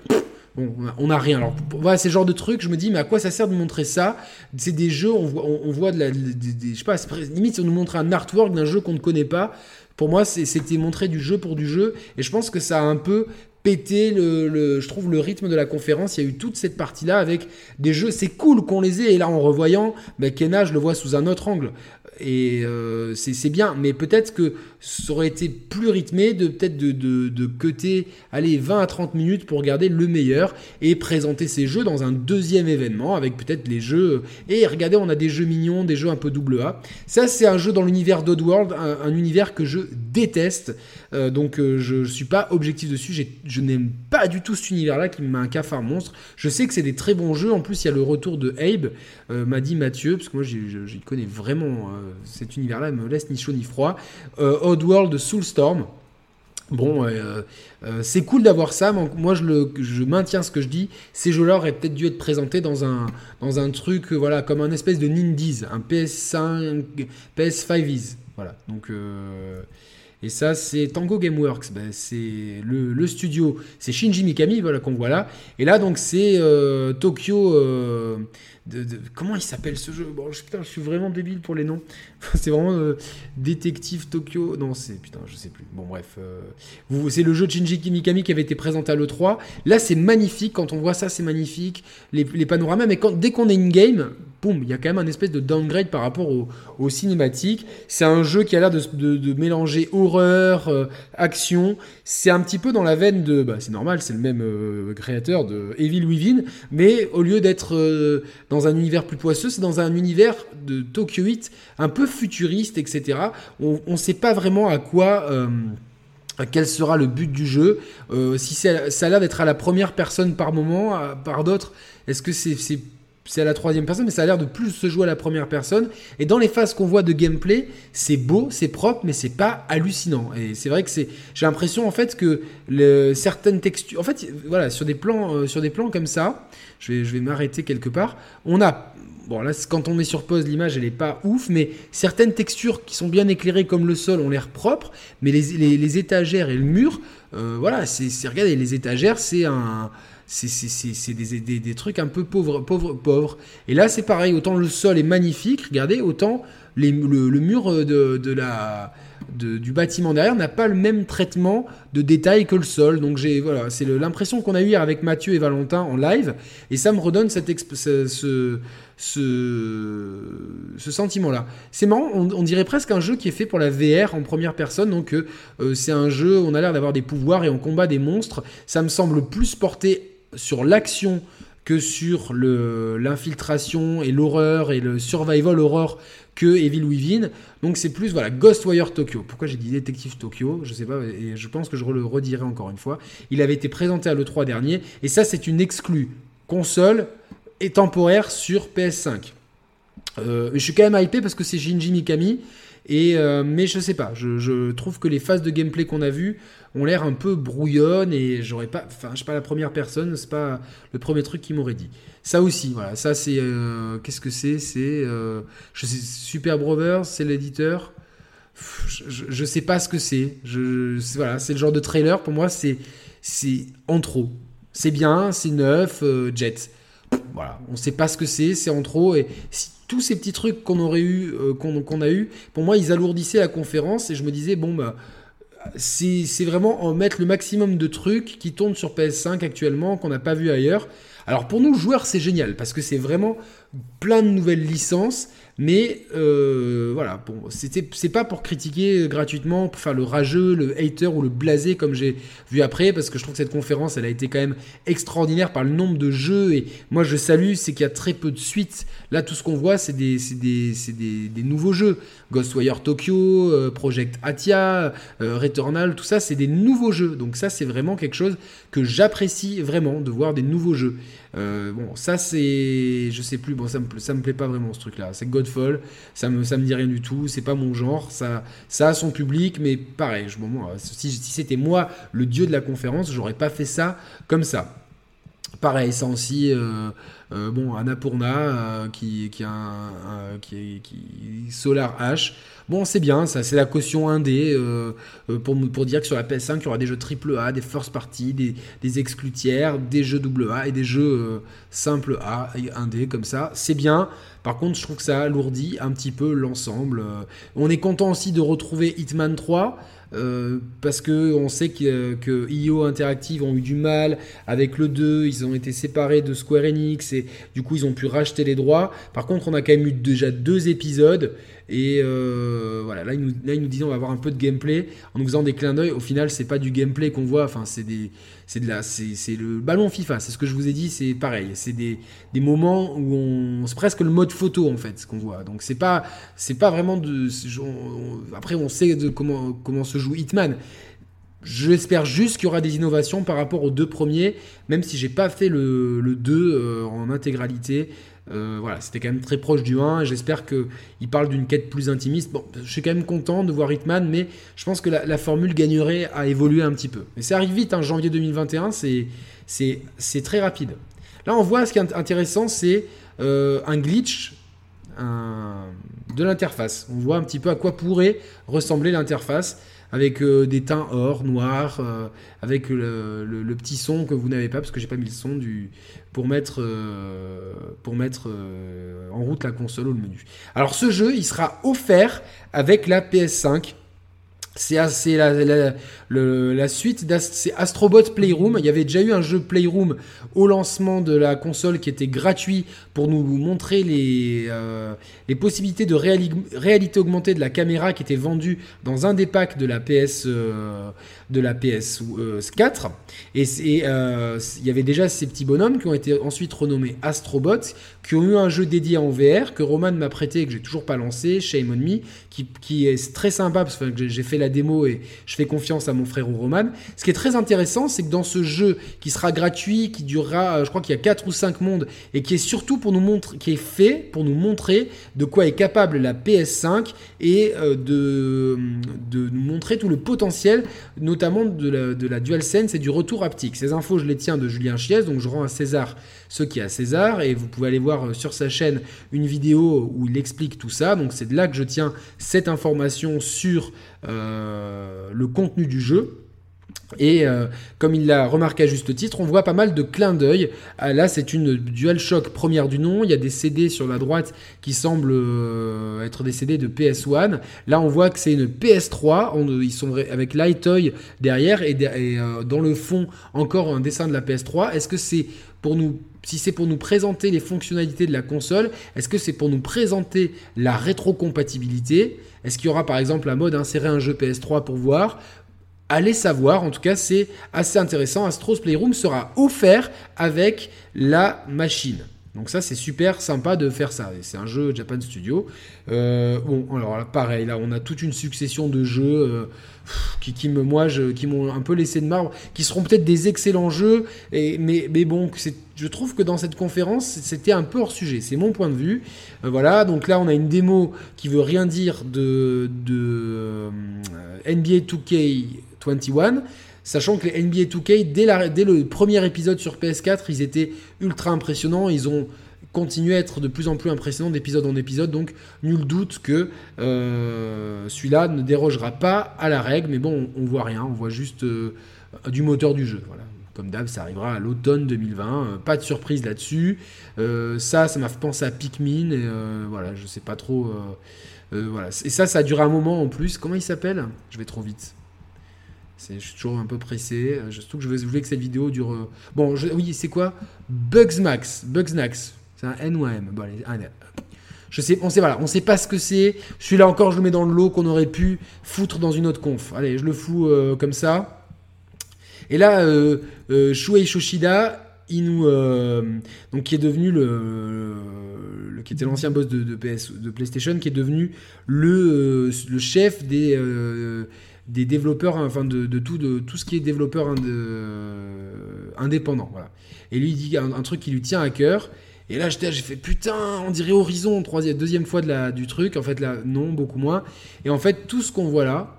Speaker 1: Bon, on n'a rien. Alors voilà, c'est genre de truc, je me dis, mais à quoi ça sert de montrer ça? C'est des jeux, on voit, on, voit de la. je sais pas, limite, si on nous montre un artwork d'un jeu qu'on ne connaît pas. Pour moi, c'était montrer du jeu pour du jeu. Et je pense que ça a un peu pété le, je trouve le rythme de la conférence. Il y a eu toute cette partie-là avec des jeux. C'est cool qu'on les ait. Et là, en revoyant, ben, Kena, je le vois sous un autre angle et euh, c'est bien, mais peut-être que ça aurait été plus rythmé de peut-être de, cutter, allez, 20 à 30 minutes pour regarder le meilleur et présenter ces jeux dans un deuxième événement avec peut-être les jeux. Et regardez, on a des jeux mignons, des jeux un peu double A. Ça, c'est un jeu dans l'univers d'Oddworld, un, un, univers que je déteste. Euh, donc, euh, je ne suis pas objectif dessus. Je n'aime pas du tout cet univers-là qui me met un cafard monstre. Je sais que c'est des très bons jeux. En plus, il y a le retour de Abe, m'a dit Mathieu, parce que moi, j'y connais vraiment cet univers-là me laisse ni chaud ni froid. Euh, Oddworld Soulstorm. Bon, euh, euh, c'est cool d'avoir ça, moi je, maintiens ce que je dis. Ces jeux-là auraient peut-être dû être présentés dans un, dans un truc, voilà, comme un espèce de Nindies, un PS5, PS5is. Voilà, donc. Et ça, c'est Tango Gameworks. Ben, c'est le, studio, c'est Shinji Mikami, voilà qu'on voit là. Et là, donc, c'est Tokyo, comment il s'appelle ce jeu? Bon, je, putain, je suis vraiment débile pour les noms. c'est vraiment euh, Détective Tokyo. Non, c'est putain, je sais plus. Bon, bref, euh, c'est le jeu de Shinji Mikami qui avait été présenté à l'E3. Là, c'est magnifique. Quand on voit ça, c'est magnifique. Les, panoramas, mais dès qu'on est in-game, boum, il y a quand même un espèce de downgrade par rapport au, cinématique. C'est un jeu qui a l'air de, mélanger horreur, euh, action. C'est un petit peu dans la veine de. Bah, c'est normal, c'est le même créateur de Evil Within, mais au lieu d'être dans un univers plus poisseux, c'est dans un univers de Tokyo 8 un peu futuriste, etc. On ne sait pas vraiment à quoi... Euh, quel sera le but du jeu euh, Si ça a l'air d'être à la première personne par moment, par d'autres, est-ce que c'est c'est à la troisième personne, mais ça a l'air de plus se jouer à la première personne. Et dans les phases qu'on voit de gameplay, c'est beau, c'est propre, mais c'est pas hallucinant. Et c'est vrai que c'est, j'ai l'impression en fait que certaines textures, en fait, voilà, sur des plans, euh, sur des plans comme ça, je vais, m'arrêter quelque part. On a, bon là, quand on met sur pause, l'image elle est pas ouf, mais certaines textures qui sont bien éclairées comme le sol ont l'air propres, mais les, étagères et le mur, euh, voilà, c'est, regardez, les étagères, c'est un c'est des, des, trucs un peu pauvres, pauvres, pauvres. Et là, c'est pareil. Autant le sol est magnifique, regardez, autant le, mur de, de la, du bâtiment derrière n'a pas le même traitement de détail que le sol. Donc j'ai voilà, c'est l'impression qu'on a eu avec Mathieu et Valentin en live, et ça me redonne cette ce, ce, sentiment-là. C'est marrant, on, dirait presque un jeu qui est fait pour la VR en première personne. Donc euh, c'est un jeu, on a l'air d'avoir des pouvoirs et on combat des monstres. Ça me semble plus porté sur l'action que sur l'infiltration et l'horreur et le survival horror que Evil Within. Donc c'est plus voilà Ghostwire Tokyo. Pourquoi j'ai dit Détective Tokyo? Je sais pas et je pense que je le redirai encore une fois. Il avait été présenté à l'E3 dernier et ça c'est une exclue console et temporaire sur PS5. Euh, je suis quand même hypé parce que c'est Shinji Mikami et euh, mais je sais pas, je, trouve que les phases de gameplay qu'on a vues ont l'air un peu brouillonnes et j'aurais pas, enfin je suis pas la première personne, c'est pas le premier truc qui m'aurait dit. Ça aussi, voilà, ça c'est, euh, qu'est-ce que c'est? C'est, euh, Super Brothers, c'est l'éditeur. Je, sais pas ce que c'est. Je, voilà, c'est le genre de trailer pour moi, c'est, c'est en trop. C'est bien, c'est neuf, Jet. Voilà, on sait pas ce que c'est, c'est en trop et si tous ces petits trucs qu'on aurait eu, euh, qu'on a eu, pour moi, ils alourdissaient la conférence et je me disais, bon, bah, c'est vraiment en mettre le maximum de trucs qui tournent sur PS5 actuellement, qu'on n'a pas vu ailleurs. Alors pour nous, joueurs, c'est génial parce que c'est vraiment plein de nouvelles licences mais euh, voilà, bon, c'est pas pour critiquer gratuitement, pour faire le rageux, le hater ou le blasé comme j'ai vu après, parce que je trouve que cette conférence, elle a été quand même extraordinaire par le nombre de jeux. Et moi, je salue, c'est qu'il y a très peu de suites. Là, tout ce qu'on voit, c'est des, nouveaux jeux. Ghostwire Tokyo, euh, Project Atia, euh, Returnal, tout ça, c'est des nouveaux jeux. Donc ça, c'est vraiment quelque chose que j'apprécie vraiment, de voir des nouveaux jeux. Euh, bon, ça c'est, je sais plus, bon, ça me, ça me plaît pas vraiment ce truc-là. C'est Godfall, ça me, ça me dit rien du tout, c'est pas mon genre, ça, ça a son public, mais pareil, je, bon, si, si c'était moi le dieu de la conférence, j'aurais pas fait ça comme ça. Pareil, ça aussi, euh, euh, bon, Annapurna qui, qui, a un, qui, qui, Solar H. Bon, c'est bien, ça, c'est la caution indé euh, euh, pour, pour dire que sur la PS5, il y aura des jeux AAA, des first party, des, des exclus tiers, des jeux AA et des jeux euh, simple A, indé, comme ça. C'est bien. Par contre, je trouve que ça alourdit un petit peu l'ensemble. On est content aussi de retrouver Hitman 3. Parce que on sait que, que, IO Interactive ont eu du mal avec le 2, ils ont été séparés de Square Enix et du coup ils ont pu racheter les droits. Par contre, on a quand même eu déjà deux épisodes et euh, voilà, là il, nous, là, disait on va avoir un peu de gameplay en nous faisant des clins d'œil. Au final, c'est pas du gameplay qu'on voit, enfin, c'est des. C'est de la, c'est le ballon FIFA, c'est ce que je vous ai dit, c'est pareil, c'est des, des, moments où on, c'est presque le mode photo en fait, ce qu'on voit. Donc c'est pas, c'est pas vraiment de, après on sait de comment, comment se joue Hitman. J'espère juste qu'il y aura des innovations par rapport aux deux premiers, même si j'ai pas fait le, le 2 euh, en intégralité. Euh, voilà, c'était quand même très proche du 1. J'espère qu'il parle d'une quête plus intimiste. Bon, je suis quand même content de voir Hitman, mais je pense que la, formule gagnerait à évoluer un petit peu. Mais ça arrive vite, hein, janvier 2021, c'est très rapide. Là, on voit ce qui est intéressant, c'est euh, un glitch, de l'interface. On voit un petit peu à quoi pourrait ressembler l'interface avec euh, des teints or, noir, euh, avec le, petit son que vous n'avez pas, parce que j'ai pas mis le son du, pour mettre, euh, pour mettre en route la console ou le menu. Alors ce jeu, il sera offert avec la PS5 c'est la, la, suite c'est Astrobot Playroom. Il y avait déjà eu un jeu Playroom au lancement de la console qui était gratuit pour nous montrer les, euh, possibilités de réalité augmentée de la caméra qui était vendue dans un des packs de la PS euh, de la PS 4. Et, euh, il y avait déjà ces petits bonhommes qui ont été ensuite renommés Astrobots, qui ont eu un jeu dédié en VR que Roman m'a prêté et que j'ai toujours pas lancé, Shame on Me, qui, qui est très sympa parce que j'ai fait la démo et je fais confiance à mon frère Roman. Ce qui est très intéressant, c'est que dans ce jeu qui sera gratuit, qui durera, euh, je crois qu'il y a 4 ou 5 mondes, et qui est surtout pour nous montrer, qui est fait pour nous montrer de quoi est capable la PS5 et euh, de, de nous montrer tout le potentiel, notamment de la, de la DualSense du retour haptique. Ces infos, je les tiens de Julien Chies, donc je rends à César ce qui est à César, et vous pouvez aller voir euh, sur sa chaîne une vidéo où il explique tout ça. Donc c'est de là que je tiens cette information sur euh, le contenu du jeu. Et euh, comme il l'a remarqué à juste titre, on voit pas mal de clins d'œil. Ah, là, c'est une DualShock première du nom. Il y a des CD sur la droite qui semblent euh, être des CD de PS1. Là, on voit que c'est une PS3. ils sont avec Lightoy derrière et, dans le fond encore un dessin de la PS3. Est-ce que c'est pour nous si c'est pour nous présenter les fonctionnalités de la console, est-ce que c'est pour nous présenter la rétrocompatibilité? Est-ce qu'il y aura par exemple la mode insérer un jeu PS3 pour voir? Allez savoir, en tout cas c'est assez intéressant. Astro's Playroom sera offert avec la machine. Donc ça c'est super sympa de faire ça. C'est un jeu Japan Studio. Euh, bon alors là, pareil, là on a toute une succession de jeux euh, qui, m'ont un peu laissé de marbre, qui seront peut-être des excellents jeux, mais, bon, je trouve que dans cette conférence c'était un peu hors sujet. C'est mon point de vue. Euh, voilà, donc là on a une démo qui veut rien dire de, de NBA 2K 21. Sachant que les NBA 2K, dès, le premier épisode sur PS4, ils étaient ultra impressionnants. Ils ont continué à être de plus en plus impressionnants d'épisode en épisode. Donc, nul doute que euh, celui-là ne dérogera pas à la règle. Mais bon, on, voit rien. On voit juste euh, du moteur du jeu. Comme d'hab, ça arrivera à l'automne 2020. Euh, pas de surprise là-dessus. ça, ça m'a fait penser à Pikmin. Et voilà, je sais pas trop. Et ça, ça a un moment en plus. Comment il s'appelle? Je vais trop vite. Je suis toujours un peu pressé. Euh, surtout que je voulais que cette vidéo dure. Euh, bon, oui, c'est quoi? Bugsmax. Bugsnax. C'est un N ou un M? Bon, allez, Je sais, on sait, voilà, on sait pas ce que c'est. Celui-là encore, je le mets dans le lot qu'on aurait pu foutre dans une autre conf. Allez, je le fous euh, comme ça. Et là, euh, Shuei Shoshida, il nous, donc qui est devenu le, qui était l'ancien boss de, de PlayStation, qui est devenu le, le chef des des développeurs, enfin de, tout, de tout ce qui est développeur indépendant. Voilà. Et lui, il dit un, truc qui lui tient à cœur. Et là, j'ai fait putain, on dirait Horizon, troisième, deuxième fois de la, du truc. En fait, là, non, beaucoup moins. Et en fait, tout ce qu'on voit là,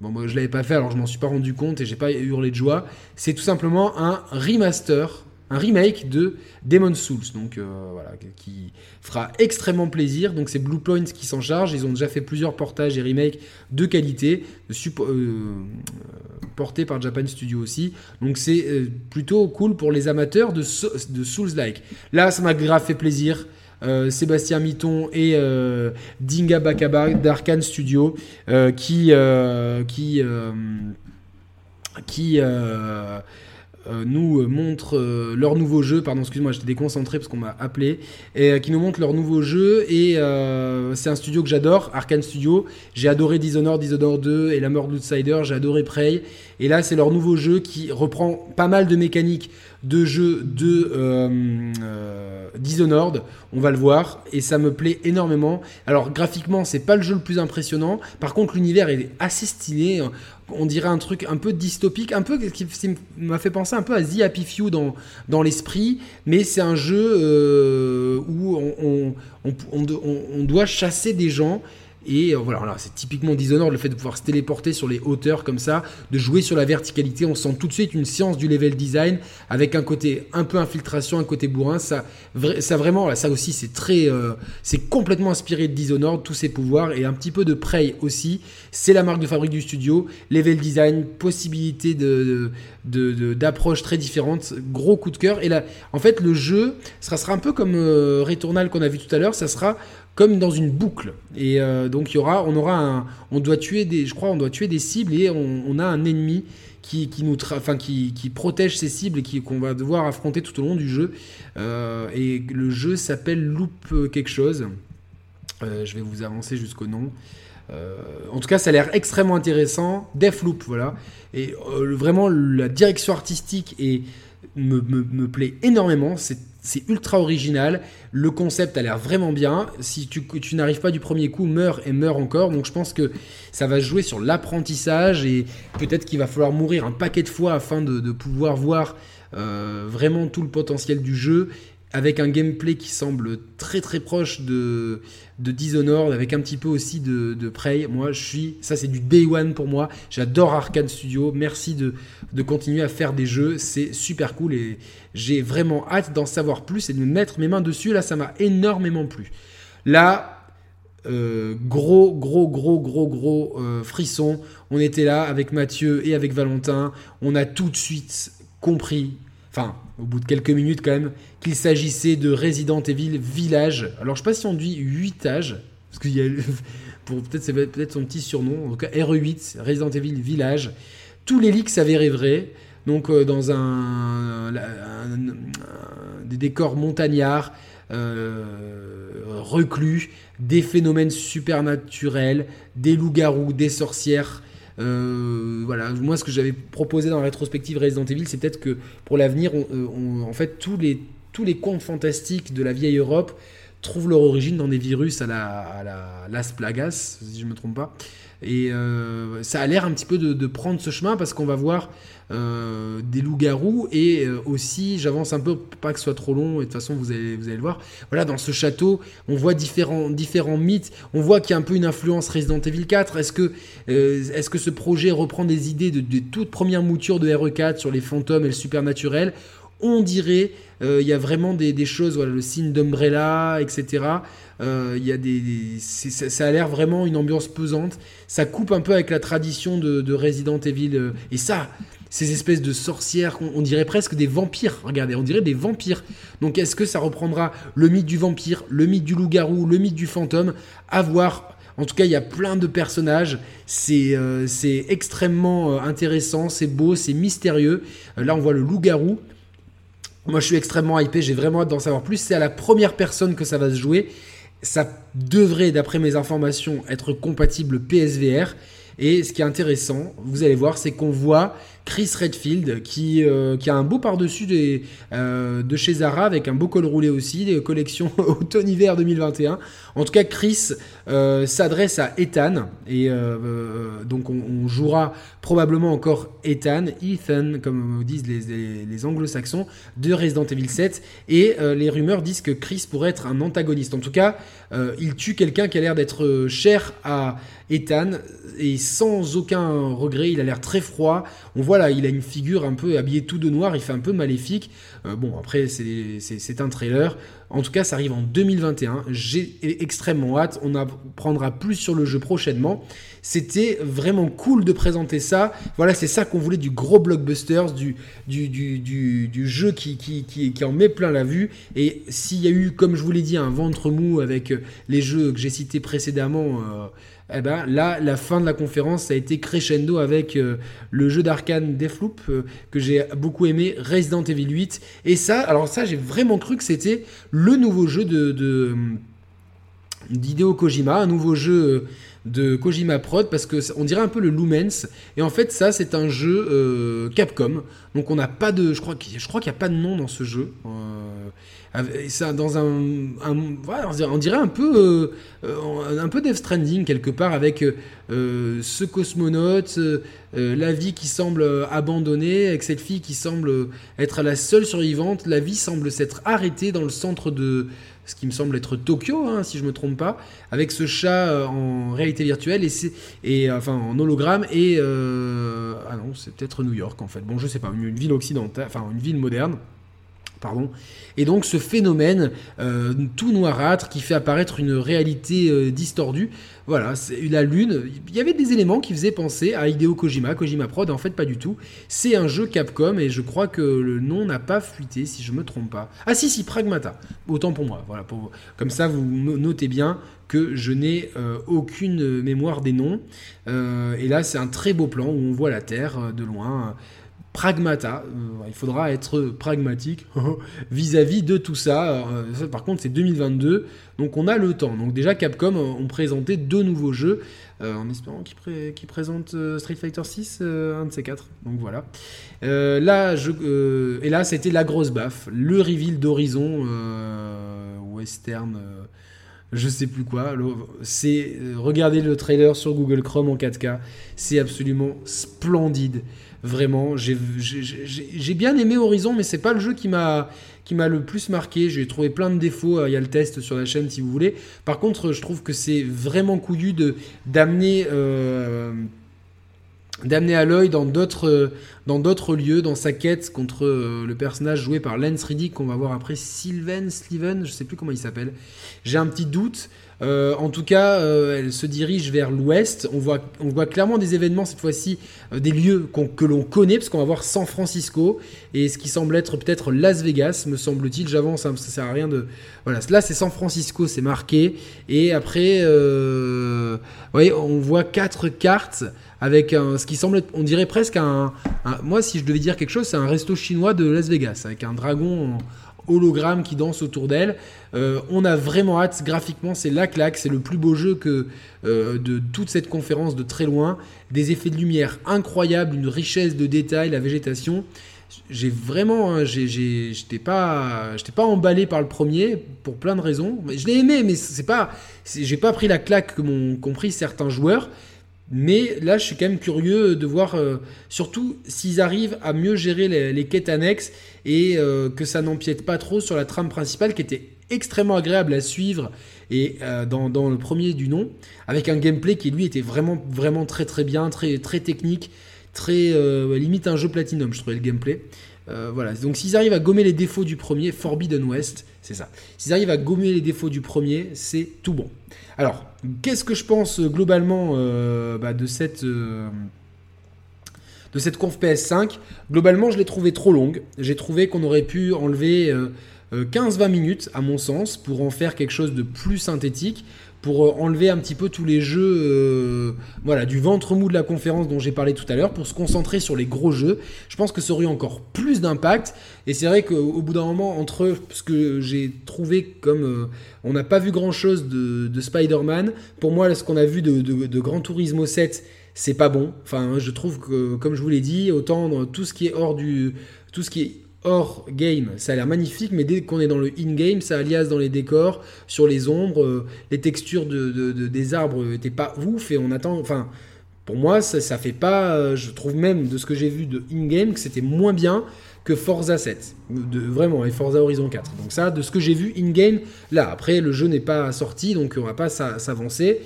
Speaker 1: bon, moi je l'avais pas fait, alors je m'en suis pas rendu compte et j'ai pas hurlé de joie. C'est tout simplement un remaster un remake de Demon's Souls, donc euh, voilà, qui fera extrêmement plaisir. Donc c'est Bluepoint qui s'en charge. Ils ont déjà fait plusieurs portages et remakes de qualité, euh, portés par Japan Studio aussi. Donc c'est euh, plutôt cool pour les amateurs de, Souls-like. Là, ça m'a grave fait plaisir. Sébastien Mitton et Dinga Bakaba d'Arkane Studio qui euh, nous euh, montrent euh, leur nouveau jeu, pardon, excuse-moi, j'étais déconcentré parce qu'on m'a appelé, et qui nous montrent leur nouveau jeu, et c'est un studio que j'adore, Arkane Studio, j'ai adoré Dishonored, Dishonored 2 et La Mort d'Outsider, j'ai adoré Prey, et là c'est leur nouveau jeu qui reprend pas mal de mécaniques de jeu de Dishonored, on va le voir, et ça me plaît énormément. Alors graphiquement, c'est pas le jeu le plus impressionnant, par contre l'univers est assez stylé, on dirait un truc un peu dystopique, un peu qui m'a fait penser un peu à The Happy Few dans, l'esprit, mais c'est un jeu euh, où on, doit chasser des gens Et voilà, c'est typiquement Dishonored, le fait de pouvoir se téléporter sur les hauteurs comme ça, de jouer sur la verticalité. On sent tout de suite une science du level design avec un côté un peu infiltration, un côté bourrin. Ça, ça vraiment, ça aussi, c'est très, c'est complètement inspiré de Dishonored, tous ses pouvoirs et un petit peu de Prey aussi. C'est la marque de fabrique du studio. Level design, possibilité de, d'approches très différentes. Gros coup de cœur. Et là, en fait, le jeu sera, sera un peu comme euh, Returnal qu'on a vu tout à l'heure. Ça sera comme dans une boucle. Et euh, donc, il y aura, on aura un, on doit tuer des, je crois, on doit tuer des cibles et on, a un ennemi qui, qui nous, enfin, qui, qui, protège ces cibles et qui, qu'on va devoir affronter tout au long du jeu. Euh, et le jeu s'appelle Loop quelque chose. je vais vous avancer jusqu'au nom. Euh, en tout cas, ça a l'air extrêmement intéressant. Deathloop, voilà. Et euh, vraiment, la direction artistique et me, me, plaît énormément. C'est ultra original. Le concept a l'air vraiment bien. Si tu, tu n'arrives pas du premier coup, meurs et meurs encore. Donc je pense que ça va jouer sur l'apprentissage et peut-être qu'il va falloir mourir un paquet de fois afin de, pouvoir voir euh, vraiment tout le potentiel du jeu avec un gameplay qui semble très très proche de, de Dishonored, avec un petit peu aussi de, Prey. Moi, je suis, ça c'est du day one pour moi. J'adore Arkane Studio. Merci de, de continuer à faire des jeux. C'est super cool et j'ai vraiment hâte d'en savoir plus et de me mettre mes mains dessus. Là, ça m'a énormément plu. Là, euh, gros, gros, gros, gros, gros euh, frisson. On était là avec Mathieu et avec Valentin. On a tout de suite compris, enfin, au bout de quelques minutes quand même, qu'il s'agissait de Resident Evil Village. Alors je sais pas si on dit 8 âges, parce qu'il y a pour peut-être c'est peut-être son petit surnom, en tout cas RE8, Resident Evil Village. Tous les leaks s'avéraient vrais. Donc euh, dans un, des décors montagnards, euh, reclus, des phénomènes supernaturels, des loups-garous, des sorcières, euh, voilà, moi ce que j'avais proposé dans la rétrospective Resident Evil, c'est peut-être que pour l'avenir, on, en fait, tous les, tous les contes fantastiques de la vieille Europe trouvent leur origine dans des virus à la, à la Las Plagas, si je ne me trompe pas. Et euh, ça a l'air un petit peu de, prendre ce chemin parce qu'on va voir euh, des loups-garous et euh, aussi, j'avance un peu, pas que ce soit trop long, et de toute façon vous allez, vous allez le voir. Voilà, dans ce château, on voit différents, différents mythes, on voit qu'il y a un peu une influence Resident Evil 4. Est-ce que, ce projet reprend des idées de, toutes premières moutures de RE4 sur les fantômes et le supernaturel on dirait, il y a vraiment des, choses, voilà, le signe d'Umbrella, etc. Euh, y a des, ça, a l'air vraiment une ambiance pesante. Ça coupe un peu avec la tradition de, Resident Evil. Euh, et ça, ces espèces de sorcières, on, dirait presque des vampires. Regardez, on dirait des vampires. Donc est-ce que ça reprendra le mythe du vampire, le mythe du loup-garou, le mythe du fantôme? À voir. En tout cas, il y a plein de personnages. C'est euh, extrêmement intéressant, c'est beau, c'est mystérieux. là, on voit le loup-garou. Moi, je suis extrêmement hypé, j'ai vraiment hâte d'en savoir plus. C'est à la première personne que ça va se jouer ça devrait, d'après mes informations, être compatible PSVR. Et ce qui est intéressant, vous allez voir, c'est qu'on voit Chris Redfield qui, euh, qui a un beau par-dessus euh, de chez Zara avec un beau col roulé aussi, des collections automne-hiver 2021. En tout cas, Chris euh, s'adresse à Ethan et donc on, jouera probablement encore Ethan, Ethan, comme disent les, les, anglo-saxons, de Resident Evil 7. Et les rumeurs disent que Chris pourrait être un antagoniste. En tout cas, il tue quelqu'un qui a l'air d'être cher à Ethan et sans aucun regret, il a l'air très froid. On voit là, il a une figure un peu habillée tout de noir, il fait un peu maléfique. Euh, bon, après, c'est un trailer. En tout cas, ça arrive en 2021. J'ai extrêmement hâte. On apprendra plus sur le jeu prochainement. C'était vraiment cool de présenter ça. Voilà, c'est ça qu'on voulait du gros blockbusters, du, du, du, jeu qui, qui, qui, en met plein la vue. Et s'il y a eu, comme je vous l'ai dit, un ventre mou avec les jeux que j'ai cités précédemment. Euh, eh ben, là, la fin de la conférence a été crescendo avec euh, le jeu d'arcane Deathloop euh, que j'ai beaucoup aimé, Resident Evil 8. Et ça, alors ça, j'ai vraiment cru que c'était le nouveau jeu de, Kojima, un nouveau jeu de Kojima Prod parce que on dirait un peu le Lumens. Et en fait ça c'est un jeu euh, Capcom. Donc on n'a pas de je crois qu'il n'y a pas de nom dans ce jeu ça dans un, on dirait un peu euh, un peu Death Stranding quelque part avec euh, ce cosmonaute euh, la vie qui semble abandonnée avec cette fille qui semble être la seule survivante la vie semble s'être arrêtée dans le centre de ce qui me semble être Tokyo, hein, si je me trompe pas, avec ce chat en réalité virtuelle et, et enfin en hologramme et ah non, c'est peut-être New York en fait. Bon, je sais pas, une ville occidentale, enfin une ville moderne. Et donc ce phénomène euh, tout noirâtre qui fait apparaître une réalité euh, distordue, voilà, la lune. Il y avait des éléments qui faisaient penser à Hideo Kojima, Kojima Prod, en fait pas du tout. C'est un jeu Capcom et je crois que le nom n'a pas fuité si je me trompe pas. Ah si si, Pragmata. Autant pour moi. Voilà, pour... comme ça vous notez bien que je n'ai euh, aucune mémoire des noms. et là c'est un très beau plan où on voit la Terre de loin pragmata. Euh, il faudra être pragmatique vis-à-vis de tout ça. Euh, par contre, c'est 2022, donc on a le temps. Donc déjà, Capcom ont présenté deux nouveaux jeux, euh, en espérant qu'ils présentent Street Fighter 6, un de ces quatre. Donc voilà. là, et là, c'était la grosse baffe, le reveal d'Horizon Western je sais plus quoi. C'est regardez le trailer sur Google Chrome en 4K, c'est absolument splendide. Vraiment, j'ai bien aimé Horizon, mais c'est pas le jeu qui m'a qui m'a le plus marqué. J'ai trouvé plein de défauts. Euh, il y a le test sur la chaîne si vous voulez. Par contre, je trouve que c'est vraiment couillu de d'amener euh, d'amener Aloy dans d'autres dans d'autres lieux, dans sa quête contre euh, le personnage joué par Lance Riddick qu'on va voir après Sylvain, Steven, je sais plus comment il s'appelle. J'ai un petit doute. Euh, en tout cas, euh, elle se dirige vers l'ouest. On voit, on voit clairement des événements cette fois-ci, euh, des lieux que l'on connaît, parce qu'on va voir San Francisco et ce qui semble être peut-être Las Vegas, me semble-t-il. J'avance, hein, ça sert à rien de. Voilà, là c'est San Francisco, c'est marqué. Et après, voyez, on voit quatre cartes avec un, ce qui semble être, on dirait presque un, Moi, si je devais dire quelque chose, c'est un resto chinois de Las Vegas avec un dragon hologramme qui danse autour d'elle. Euh, on a vraiment hâte, graphiquement c'est la claque, c'est le plus beau jeu que euh, de toute cette conférence de très loin. Des effets de lumière incroyables, une richesse de détails, la végétation. J'ai vraiment, hein, j'étais pas, j'étais pas emballé par le premier pour plein de raisons. Je l'ai aimé, mais c'est pas, j'ai pas pris la claque que m'ont compris certains joueurs. Mais là, je suis quand même curieux de voir, euh, surtout s'ils arrivent à mieux gérer les, quêtes annexes et euh, que ça n'empiète pas trop sur la trame principale qui était extrêmement agréable à suivre et euh, dans, le premier du nom, avec un gameplay qui lui était vraiment, très très bien, très, très technique, très limite un jeu platinum, je trouvais le gameplay. voilà, donc s'ils arrivent à gommer les défauts du premier, Forbidden West, c'est ça. S'ils arrivent à gommer les défauts du premier, c'est tout bon. Alors, qu'est-ce que je pense euh, globalement euh, bah, de cette euh, de cette conf PS5 Globalement, je l'ai trouvé trop longue. J'ai trouvé qu'on aurait pu enlever 15-20 minutes, à mon sens, pour en faire quelque chose de plus synthétique pour euh, enlever un petit peu tous les jeux euh, voilà, du ventre mou de la conférence dont j'ai parlé tout à l'heure, pour se concentrer sur les gros jeux. Je pense que ça aurait encore plus d'impact. Et c'est vrai qu'au bout d'un moment, entre ce que j'ai trouvé comme... Euh, on n'a pas vu grand-chose de, Spider-Man. Pour moi, ce qu'on a vu de, de, de Gran Turismo 7, c'est pas bon. Enfin, je trouve que, comme je vous l'ai dit, autant tout ce qui est hors du... Tout ce qui est hors game, ça a l'air magnifique, mais dès qu'on est dans le in-game, ça alias dans les décors, sur les ombres, euh, les textures de, des arbres n'étaient pas ouf, et on attend. Enfin, pour moi, ça, ça fait pas. Euh, je trouve même de ce que j'ai vu de in-game que c'était moins bien que Forza 7. De, vraiment, et Forza Horizon 4. Donc, ça, de ce que j'ai vu in-game, là, après, le jeu n'est pas sorti, donc on va pas s'avancer.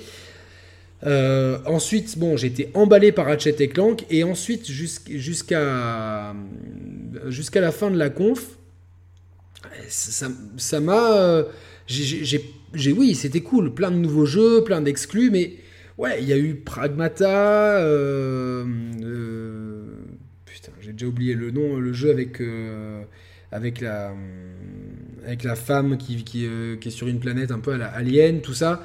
Speaker 1: Euh, ensuite, bon, été emballé par Ratchet et Clank, et ensuite, jusqu'à jusqu'à la fin de la conf, ça m'a. Euh, j'ai, oui, c'était cool, plein de nouveaux jeux, plein d'exclus, mais ouais, il y a eu Pragmata. Euh, putain, j'ai déjà oublié le nom, le jeu avec avec la avec la femme qui, qui, est sur une planète un peu Alien, tout ça.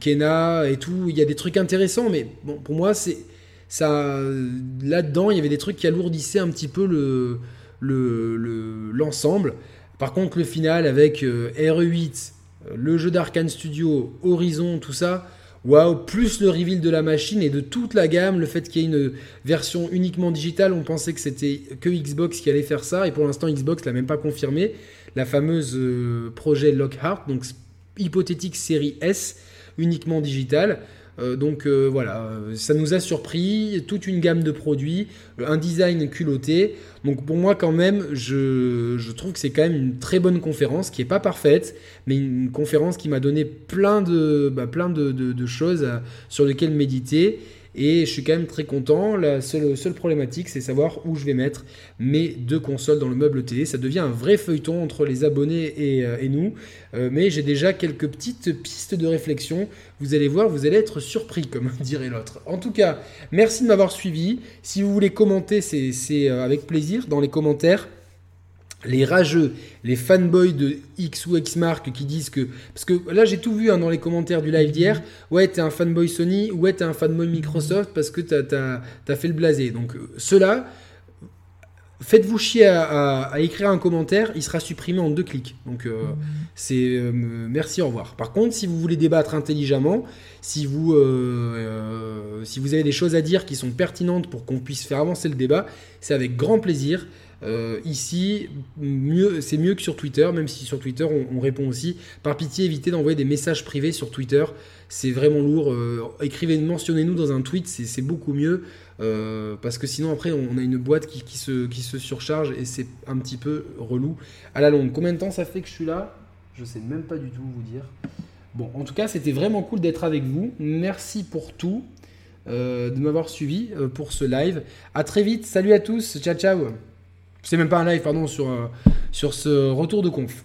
Speaker 1: Kena et tout, il y a des trucs intéressants, mais bon, pour moi, c'est ça. Là-dedans, il y avait des trucs qui alourdissaient un petit peu le l'ensemble. Le, Par contre, le final avec euh, RE8, euh, le jeu d'Arkane Studio, Horizon, tout ça, waouh, plus le reveal de la machine et de toute la gamme, le fait qu'il y ait une version uniquement digitale, on pensait que c'était que Xbox qui allait faire ça, et pour l'instant Xbox l'a même pas confirmé. La fameuse euh, projet Lockhart, donc hypothétique série S, uniquement digitale. Euh, donc euh, voilà, ça nous a surpris, toute une gamme de produits, un design culotté. Donc pour moi quand même, je, trouve que c'est quand même une très bonne conférence, qui n'est pas parfaite, mais une conférence qui m'a donné plein de, bah, plein de, choses sur lesquelles méditer. Et je suis quand même très content. La seule, seule problématique, c'est savoir où je vais mettre mes deux consoles dans le meuble télé. Ça devient un vrai feuilleton entre les abonnés et, euh, nous. Euh, mais j'ai déjà quelques petites pistes de réflexion. Vous allez voir, vous allez être surpris, comme dirait l'autre. En tout cas, merci de m'avoir suivi. Si vous voulez commenter, c'est euh, avec plaisir dans les commentaires les rageux, les fanboys de X ou X marque qui disent que. Parce que là, j'ai tout vu hein, dans les commentaires du live d'hier. Ouais, t'es un fanboy Sony, ouais, t'es un fanboy Microsoft parce que t'as as, fait le blasé. Donc, euh, ceux-là, faites-vous chier à, écrire un commentaire, il sera supprimé en deux clics. Donc, euh, c'est. Euh, merci, au revoir. Par contre, si vous voulez débattre intelligemment, si vous, si vous avez des choses à dire qui sont pertinentes pour qu'on puisse faire avancer le débat, c'est avec grand plaisir. Euh, ici, c'est mieux que sur Twitter, même si sur Twitter on, répond aussi. Par pitié, évitez d'envoyer des messages privés sur Twitter. C'est vraiment lourd. Euh, écrivez, mentionnez-nous dans un tweet, c'est, beaucoup mieux. Euh, parce que sinon, après, on a une boîte qui, se, qui se surcharge et c'est un petit peu relou à la longue. Combien de temps ça fait que je suis là? Je sais même pas du tout vous dire. Bon, en tout cas, c'était vraiment cool d'être avec vous. Merci pour tout. de m'avoir suivi pour ce live. À très vite. Salut à tous. Ciao, ciao. C'est même pas un live, pardon, sur, euh, sur ce retour de conf.